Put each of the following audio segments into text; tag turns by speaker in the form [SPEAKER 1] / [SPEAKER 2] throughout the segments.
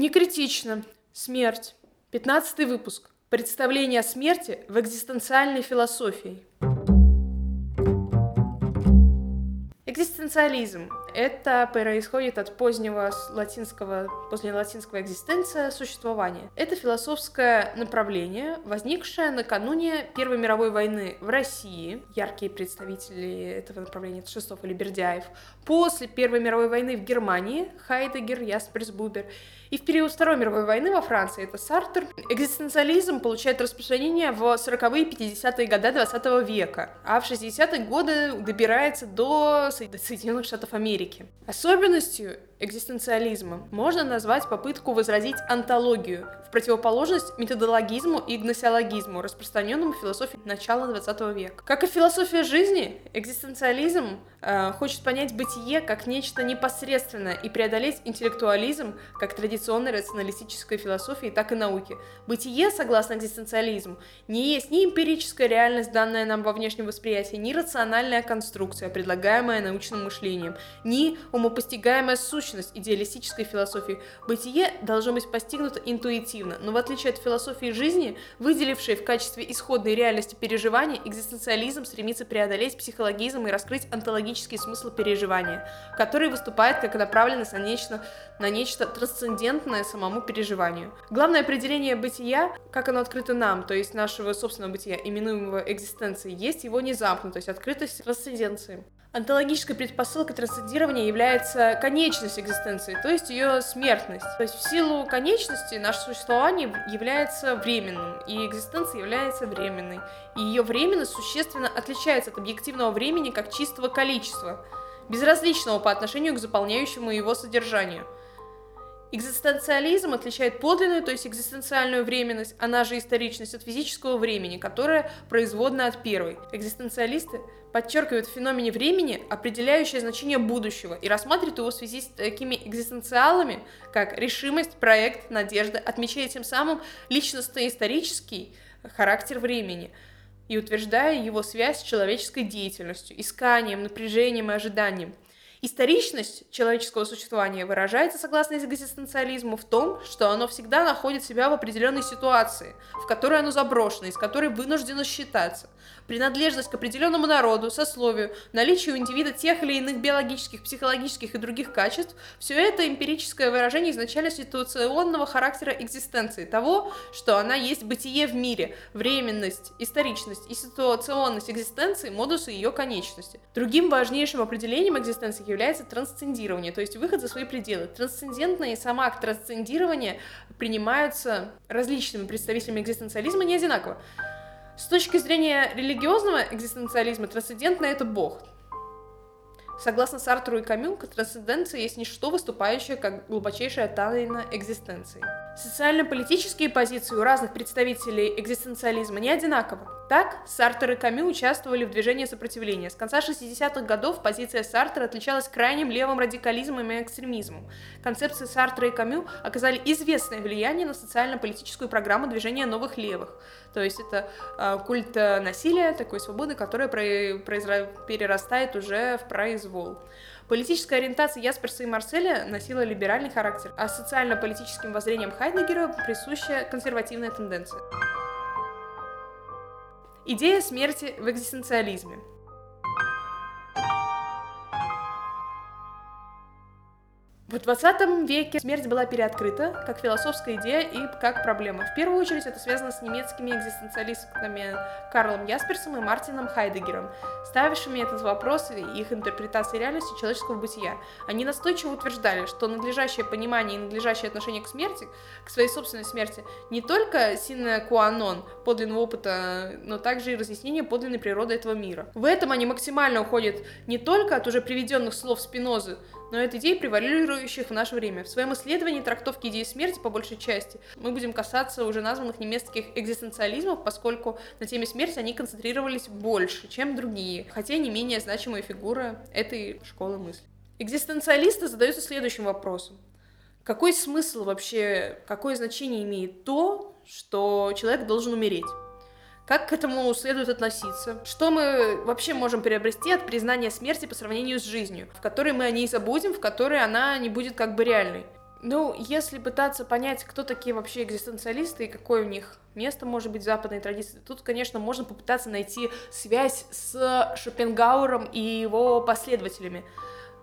[SPEAKER 1] Не критично. Смерть. Пятнадцатый выпуск. Представление о смерти в экзистенциальной философии. Экзистенциализм — это происходит от позднего латинского, после латинского экзистенция, существования. Это философское направление, возникшее накануне Первой мировой войны в России. Яркие представители этого направления — это Шестов или Бердяев. После Первой мировой войны в Германии — Хайдегер, Ясперс, Бубер. И в период Второй мировой войны во Франции это Сартер. Экзистенциализм получает распространение в 40-е и 50-е годы 20 века, а в 60-е годы добирается до Соединенных Штатов Америки. Особенностью экзистенциализма можно назвать попытку возразить антологию в противоположность методологизму и гносеологизму, распространенному в философии начала 20 века. Как и философия жизни, экзистенциализм э, хочет понять бытие как нечто непосредственное и преодолеть интеллектуализм как традиционной рационалистической философии, так и науки. Бытие, согласно экзистенциализму, не есть ни эмпирическая реальность, данная нам во внешнем восприятии, ни рациональная конструкция, предлагаемая научным мышлением, ни умопостигаемая сущность, сущность идеалистической философии. Бытие должно быть постигнуто интуитивно, но в отличие от философии жизни, выделившей в качестве исходной реальности переживания, экзистенциализм стремится преодолеть психологизм и раскрыть онтологический смысл переживания, который выступает как направленность на нечто, на нечто трансцендентное самому переживанию. Главное определение бытия, как оно открыто нам, то есть нашего собственного бытия, именуемого экзистенцией, есть его незамкнутость, открытость трансценденции. Онтологической предпосылкой трансцендирования является конечность экзистенции, то есть ее смертность. То есть в силу конечности наше существование является временным, и экзистенция является временной. И ее временность существенно отличается от объективного времени как чистого количества, безразличного по отношению к заполняющему его содержанию – Экзистенциализм отличает подлинную, то есть экзистенциальную временность, она же историчность от физического времени, которая производна от первой. Экзистенциалисты подчеркивают в феномене времени определяющее значение будущего и рассматривают его в связи с такими экзистенциалами, как решимость, проект, надежда, отмечая тем самым личностно-исторический характер времени и утверждая его связь с человеческой деятельностью, исканием, напряжением и ожиданием. Историчность человеческого существования выражается, согласно экзистенциализму, в том, что оно всегда находит себя в определенной ситуации, в которой оно заброшено, и с которой вынуждено считаться – принадлежность к определенному народу, сословию, наличие у индивида тех или иных биологических, психологических и других качеств, все это эмпирическое выражение изначально ситуационного характера экзистенции, того, что она есть бытие в мире, временность, историчность и ситуационность экзистенции, модусы ее конечности. Другим важнейшим определением экзистенции является трансцендирование, то есть выход за свои пределы. Трансцендентное и сам акт трансцендирования принимаются различными представителями экзистенциализма не одинаково. С точки зрения религиозного экзистенциализма, трансцендентное — это Бог. Согласно Сартру и Камю, трансценденция есть ничто, выступающее как глубочайшая тайна экзистенции. Социально-политические позиции у разных представителей экзистенциализма не одинаковы. Так, Сартер и Камю участвовали в движении сопротивления. С конца 60-х годов позиция Сартера отличалась крайним левым радикализмом и экстремизмом. Концепции Сартера и Камю оказали известное влияние на социально-политическую программу движения новых левых. То есть это э, культ насилия, такой свободы, которая произра... перерастает уже в произвол. Политическая ориентация Ясперса и Марселя носила либеральный характер, а социально-политическим воззрениям Хайдегера присуща консервативная тенденция. Идея смерти в экзистенциализме. В 20 веке смерть была переоткрыта как философская идея и как проблема. В первую очередь это связано с немецкими экзистенциалистами Карлом Ясперсом и Мартином Хайдегером, ставившими этот вопрос и их интерпретацией реальности человеческого бытия. Они настойчиво утверждали, что надлежащее понимание и надлежащее отношение к смерти, к своей собственной смерти, не только синная куанон подлинного опыта, но также и разъяснение подлинной природы этого мира. В этом они максимально уходят не только от уже приведенных слов Спинозы, но от идей, превалирующих в наше время. В своем исследовании трактовки идеи смерти, по большей части, мы будем касаться уже названных немецких экзистенциализмов, поскольку на теме смерти они концентрировались больше, чем другие, хотя не менее значимая фигура этой школы мысли. Экзистенциалисты задаются следующим вопросом. Какой смысл вообще, какое значение имеет то, что человек должен умереть? Как к этому следует относиться? Что мы вообще можем приобрести от признания смерти по сравнению с жизнью, в которой мы о ней забудем, в которой она не будет как бы реальной? Ну, если пытаться понять, кто такие вообще экзистенциалисты и какое у них место может быть в западной традиции, тут, конечно, можно попытаться найти связь с Шопенгауэром и его последователями.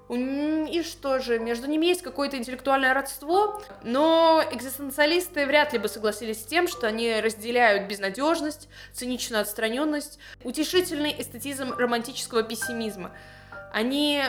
[SPEAKER 1] И что же, между ними есть какое-то интеллектуальное родство, но экзистенциалисты вряд ли бы согласились с тем, что они разделяют безнадежность, циничную отстраненность, утешительный эстетизм романтического пессимизма. Они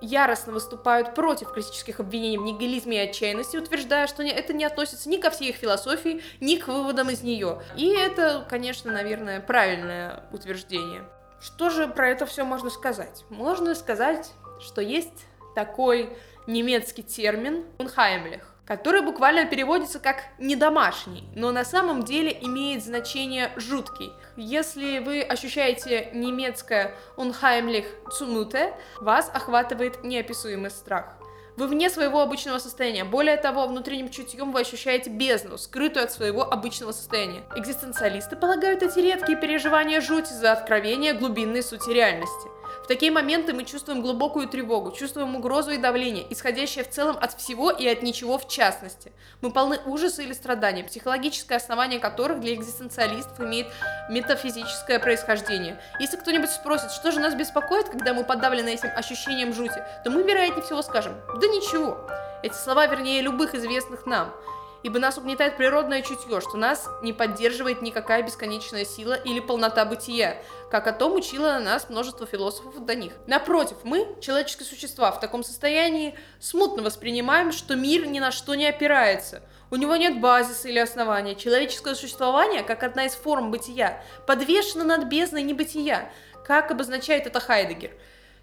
[SPEAKER 1] яростно выступают против классических обвинений в нигилизме и отчаянности, утверждая, что это не относится ни ко всей их философии, ни к выводам из нее. И это, конечно, наверное, правильное утверждение. Что же про это все можно сказать? Можно сказать, что есть такой немецкий термин «unheimlich», который буквально переводится как «недомашний», но на самом деле имеет значение «жуткий». Если вы ощущаете немецкое «unheimlich zumute», вас охватывает неописуемый страх. Вы вне своего обычного состояния. Более того, внутренним чутьем вы ощущаете бездну, скрытую от своего обычного состояния. Экзистенциалисты полагают эти редкие переживания жути за откровение глубинной сути реальности – такие моменты мы чувствуем глубокую тревогу, чувствуем угрозу и давление, исходящее в целом от всего и от ничего в частности. Мы полны ужаса или страдания, психологическое основание которых для экзистенциалистов имеет метафизическое происхождение. Если кто-нибудь спросит, что же нас беспокоит, когда мы подавлены этим ощущением жути, то мы, вероятнее всего, скажем, да ничего. Эти слова, вернее, любых известных нам ибо нас угнетает природное чутье, что нас не поддерживает никакая бесконечная сила или полнота бытия, как о том учило нас множество философов до них. Напротив, мы, человеческие существа, в таком состоянии смутно воспринимаем, что мир ни на что не опирается, у него нет базиса или основания. Человеческое существование, как одна из форм бытия, подвешено над бездной небытия, как обозначает это Хайдегер.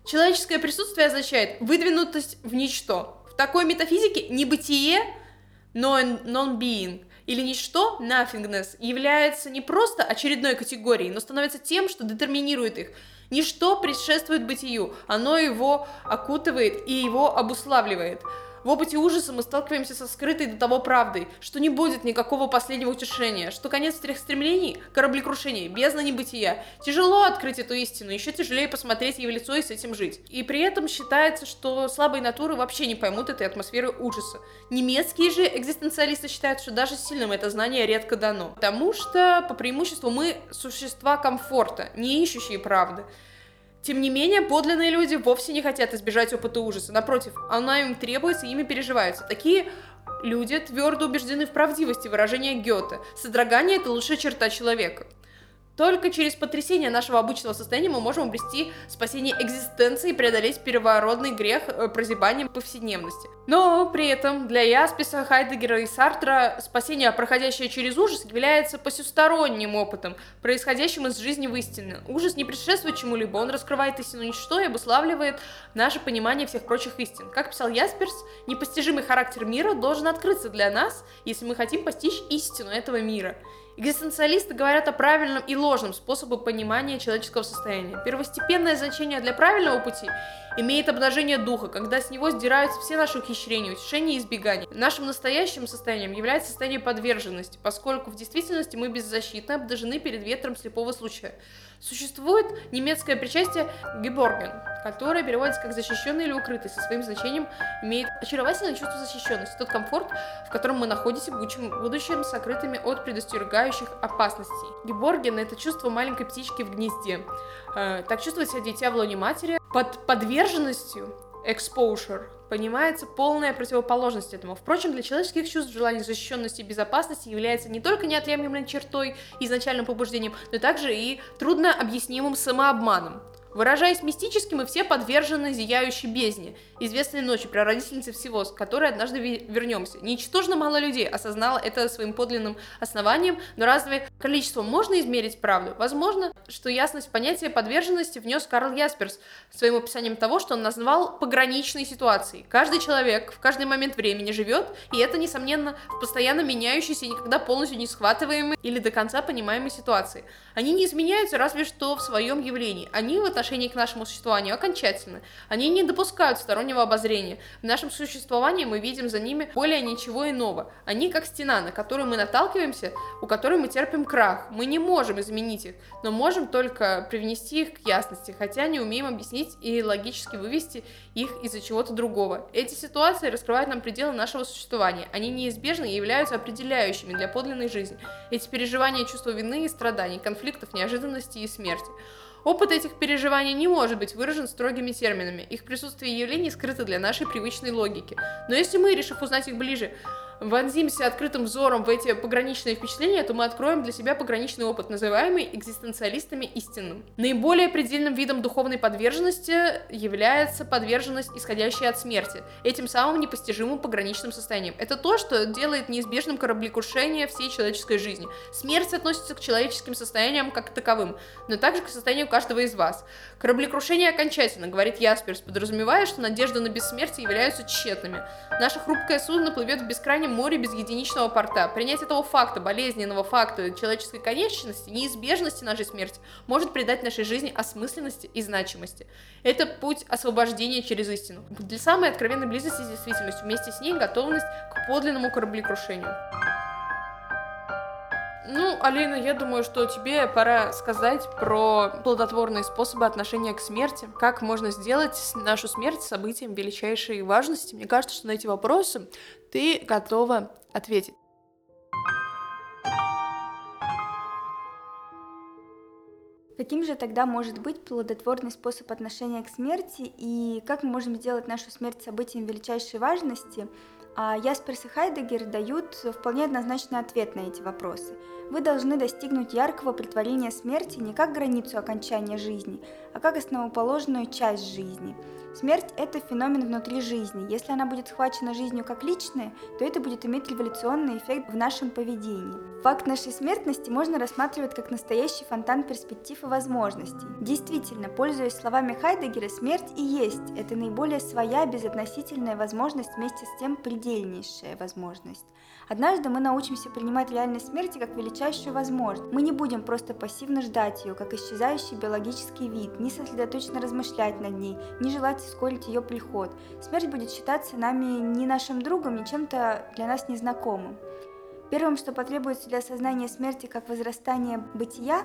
[SPEAKER 1] Человеческое присутствие означает выдвинутость в ничто. В такой метафизике небытие non-being или ничто, nothingness, является не просто очередной категорией, но становится тем, что детерминирует их. Ничто предшествует бытию, оно его окутывает и его обуславливает. В опыте ужаса мы сталкиваемся со скрытой до того правдой, что не будет никакого последнего утешения, что конец всех стремлений – кораблекрушение, бездна небытия. Тяжело открыть эту истину, еще тяжелее посмотреть ей в лицо и с этим жить. И при этом считается, что слабые натуры вообще не поймут этой атмосферы ужаса. Немецкие же экзистенциалисты считают, что даже сильным это знание редко дано. Потому что, по преимуществу, мы существа комфорта, не ищущие правды. Тем не менее, подлинные люди вовсе не хотят избежать опыта ужаса. Напротив, она им требуется, ими переживается. Такие люди твердо убеждены в правдивости выражения Гёте. Содрогание – это лучшая черта человека. Только через потрясение нашего обычного состояния мы можем обрести спасение экзистенции и преодолеть первородный грех э, прозябанием повседневности. Но при этом для Ясписа, Хайдегера и Сартра спасение, проходящее через ужас, является посюсторонним опытом, происходящим из жизни в истине. Ужас не предшествует чему-либо, он раскрывает истину ничто и обуславливает наше понимание всех прочих истин. Как писал Ясперс, непостижимый характер мира должен открыться для нас, если мы хотим постичь истину этого мира. Экзистенциалисты говорят о правильном и ложном способе понимания человеческого состояния. Первостепенное значение для правильного пути имеет обнажение духа, когда с него сдираются все наши ухищрения, утешения и избегания. Нашим настоящим состоянием является состояние подверженности, поскольку в действительности мы беззащитны, обнажены перед ветром слепого случая. Существует немецкое причастие «геборген», которое переводится как «защищенный» или «укрытый», со своим значением имеет очаровательное чувство защищенности, тот комфорт, в котором мы находимся, будучи сокрытыми от предостерегающих опасностей. Геборген – это чувство маленькой птички в гнезде. Э, так чувствует себя дитя в лоне матери. Под подверженностью exposure понимается полная противоположность этому. Впрочем, для человеческих чувств желание защищенности и безопасности является не только неотъемлемой чертой изначальным побуждением, но также и трудно объяснимым самообманом. Выражаясь мистически, мы все подвержены зияющей бездне, известной ночи, прародительницы всего, с которой однажды вернемся. Ничтожно мало людей осознало это своим подлинным основанием, но разве количеством можно измерить правду? Возможно, что ясность понятия подверженности внес Карл Ясперс своим описанием того, что он назвал пограничной ситуацией. Каждый человек в каждый момент времени живет, и это, несомненно, в постоянно меняющейся и никогда полностью не схватываемой или до конца понимаемой ситуации. Они не изменяются разве что в своем явлении. Они в отношении отношении к нашему существованию окончательны. Они не допускают стороннего обозрения. В нашем существовании мы видим за ними более ничего иного. Они как стена, на которую мы наталкиваемся, у которой мы терпим крах. Мы не можем изменить их, но можем только привнести их к ясности, хотя не умеем объяснить и логически вывести их из-за чего-то другого. Эти ситуации раскрывают нам пределы нашего существования. Они неизбежны и являются определяющими для подлинной жизни. Эти переживания чувства вины и страданий, конфликтов, неожиданности и смерти. Опыт этих переживаний не может быть выражен строгими терминами. Их присутствие и явление скрыты для нашей привычной логики. Но если мы, решив узнать их ближе, вонзимся открытым взором в эти пограничные впечатления, то мы откроем для себя пограничный опыт, называемый экзистенциалистами истинным. Наиболее предельным видом духовной подверженности является подверженность, исходящая от смерти, этим самым непостижимым пограничным состоянием. Это то, что делает неизбежным кораблекрушение всей человеческой жизни. Смерть относится к человеческим состояниям как к таковым, но также к состоянию каждого из вас. Кораблекрушение окончательно, говорит Ясперс, подразумевая, что надежды на бессмертие являются тщетными. Наше хрупкое судно плывет в бескрайнем бескрайнем море без единичного порта. Принять этого факта, болезненного факта человеческой конечности, неизбежности нашей смерти, может придать нашей жизни осмысленности и значимости. Это путь освобождения через истину. Для самой откровенной близости с действительностью, вместе с ней готовность к подлинному кораблекрушению. Ну, Алина, я думаю, что тебе пора сказать про плодотворные способы отношения к смерти. Как можно сделать нашу смерть событием величайшей важности? Мне кажется, что на эти вопросы ты готова ответить.
[SPEAKER 2] Каким же тогда может быть плодотворный способ отношения к смерти и как мы можем сделать нашу смерть событием величайшей важности? А Ясперс и Хайдегер дают вполне однозначный ответ на эти вопросы. Вы должны достигнуть яркого притворения смерти не как границу окончания жизни, а как основоположную часть жизни – Смерть – это феномен внутри жизни. Если она будет схвачена жизнью как личная, то это будет иметь революционный эффект в нашем поведении. Факт нашей смертности можно рассматривать как настоящий фонтан перспектив и возможностей. Действительно, пользуясь словами Хайдегера, смерть и есть – это наиболее своя безотносительная возможность вместе с тем предельнейшая возможность. Однажды мы научимся принимать реальность смерти как величайшую возможность. Мы не будем просто пассивно ждать ее, как исчезающий биологический вид, не сосредоточенно размышлять над ней, не желать ускорить ее приход. Смерть будет считаться нами не нашим другом, не чем-то для нас незнакомым. Первым, что потребуется для осознания смерти как возрастания бытия,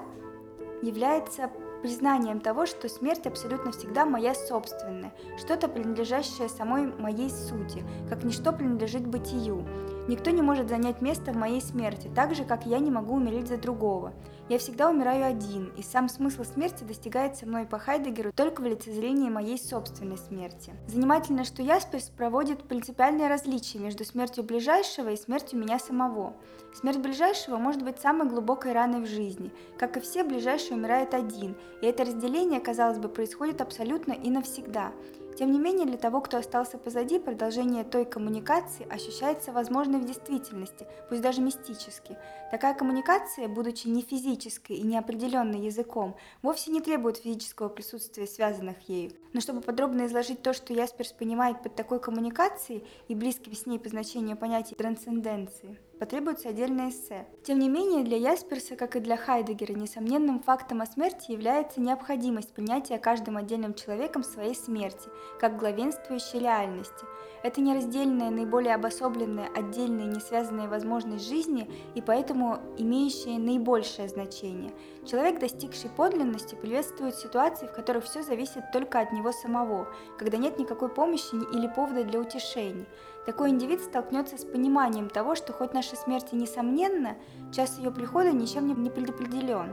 [SPEAKER 2] является признанием того, что смерть абсолютно всегда моя собственная, что-то принадлежащее самой моей сути, как ничто принадлежит бытию. Никто не может занять место в моей смерти, так же, как я не могу умереть за другого. Я всегда умираю один, и сам смысл смерти достигается мной по Хайдегеру только в лицезрении моей собственной смерти. Занимательно, что Ясперс проводит принципиальное различие между смертью ближайшего и смертью меня самого. Смерть ближайшего может быть самой глубокой раной в жизни. Как и все, ближайший умирает один, и это разделение, казалось бы, происходит абсолютно и навсегда. Тем не менее, для того, кто остался позади, продолжение той коммуникации ощущается возможной в действительности, пусть даже мистически. Такая коммуникация, будучи не физической и неопределенной языком, вовсе не требует физического присутствия связанных ею. Но чтобы подробно изложить то, что Ясперс понимает под такой коммуникацией и близким с ней по значению понятий трансценденции, потребуется отдельное эссе. Тем не менее, для Ясперса, как и для Хайдегера, несомненным фактом о смерти является необходимость принятия каждым отдельным человеком своей смерти, как главенствующей реальности. Это нераздельная, наиболее обособленная, отдельная, не связанная возможность жизни и поэтому имеющая наибольшее значение. Человек, достигший подлинности, приветствует ситуации, в которых все зависит только от него самого, когда нет никакой помощи или повода для утешений. Такой индивид столкнется с пониманием того, что хоть наша смерть и несомненна, час ее прихода ничем не предопределен.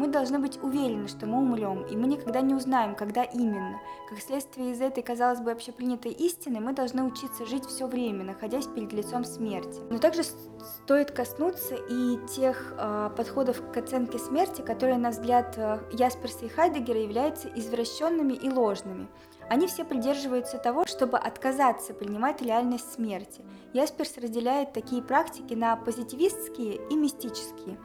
[SPEAKER 2] Мы должны быть уверены, что мы умрем, и мы никогда не узнаем, когда именно. Как следствие из этой, казалось бы, общепринятой истины, мы должны учиться жить все время, находясь перед лицом смерти. Но также стоит коснуться и тех э, подходов к оценке смерти, которые, на взгляд э, Ясперса и Хайдегера, являются извращенными и ложными. Они все придерживаются того, чтобы отказаться принимать реальность смерти. Ясперс разделяет такие практики на позитивистские и мистические.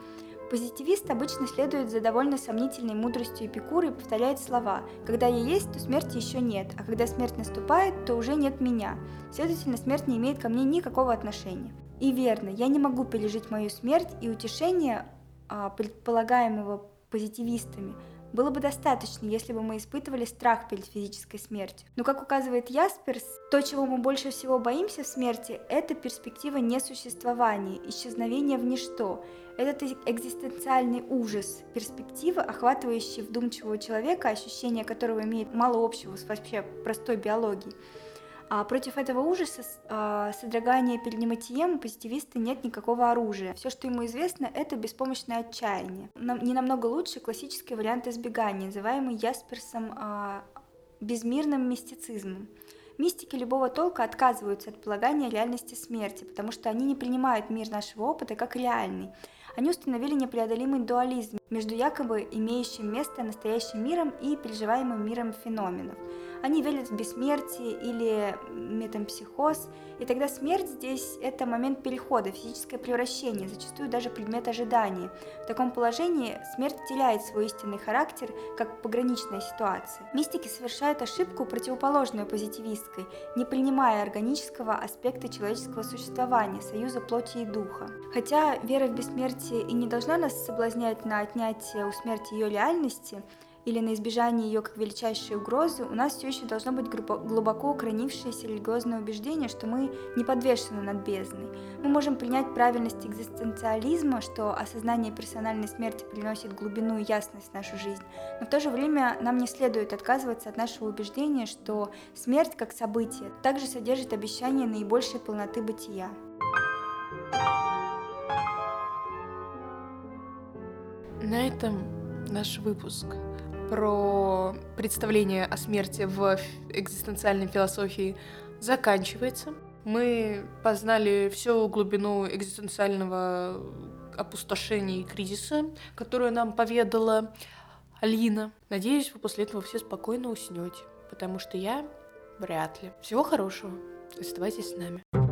[SPEAKER 2] Позитивист обычно следует за довольно сомнительной мудростью Эпикура и повторяет слова «Когда я есть, то смерти еще нет, а когда смерть наступает, то уже нет меня. Следовательно, смерть не имеет ко мне никакого отношения». И верно, я не могу пережить мою смерть, и утешение, а, предполагаемого позитивистами, было бы достаточно, если бы мы испытывали страх перед физической смертью. Но, как указывает Ясперс, то, чего мы больше всего боимся в смерти, это перспектива несуществования, исчезновения в ничто. Этот экзистенциальный ужас, перспектива, охватывающая вдумчивого человека, ощущение которого имеет мало общего с вообще простой биологией. А против этого ужаса, а, содрогания перед нематием у позитивиста нет никакого оружия. Все, что ему известно, это беспомощное отчаяние. Не намного лучше классический вариант избегания, называемый Ясперсом а, безмирным мистицизмом. Мистики любого толка отказываются от полагания реальности смерти, потому что они не принимают мир нашего опыта как реальный. Они установили непреодолимый дуализм между якобы имеющим место настоящим миром и переживаемым миром феноменов. Они верят в бессмертие или метампсихоз, и тогда смерть здесь – это момент перехода, физическое превращение, зачастую даже предмет ожидания. В таком положении смерть теряет свой истинный характер, как пограничная ситуация. Мистики совершают ошибку, противоположную позитивистской, не принимая органического аспекта человеческого существования, союза плоти и духа. Хотя вера в бессмертие и не должна нас соблазнять на отнятие у смерти ее реальности – или на избежание ее как величайшей угрозы, у нас все еще должно быть глубоко укоренившееся религиозное убеждение, что мы не подвешены над бездной. Мы можем принять правильность экзистенциализма, что осознание персональной смерти приносит глубину и ясность в нашу жизнь, но в то же время нам не следует отказываться от нашего убеждения, что смерть как событие также содержит обещание наибольшей полноты бытия.
[SPEAKER 1] На этом наш выпуск про представление о смерти в экзистенциальной философии заканчивается. Мы познали всю глубину экзистенциального опустошения и кризиса, которую нам поведала Алина. Надеюсь, вы после этого все спокойно уснете, потому что я вряд ли. Всего хорошего. Оставайтесь с нами.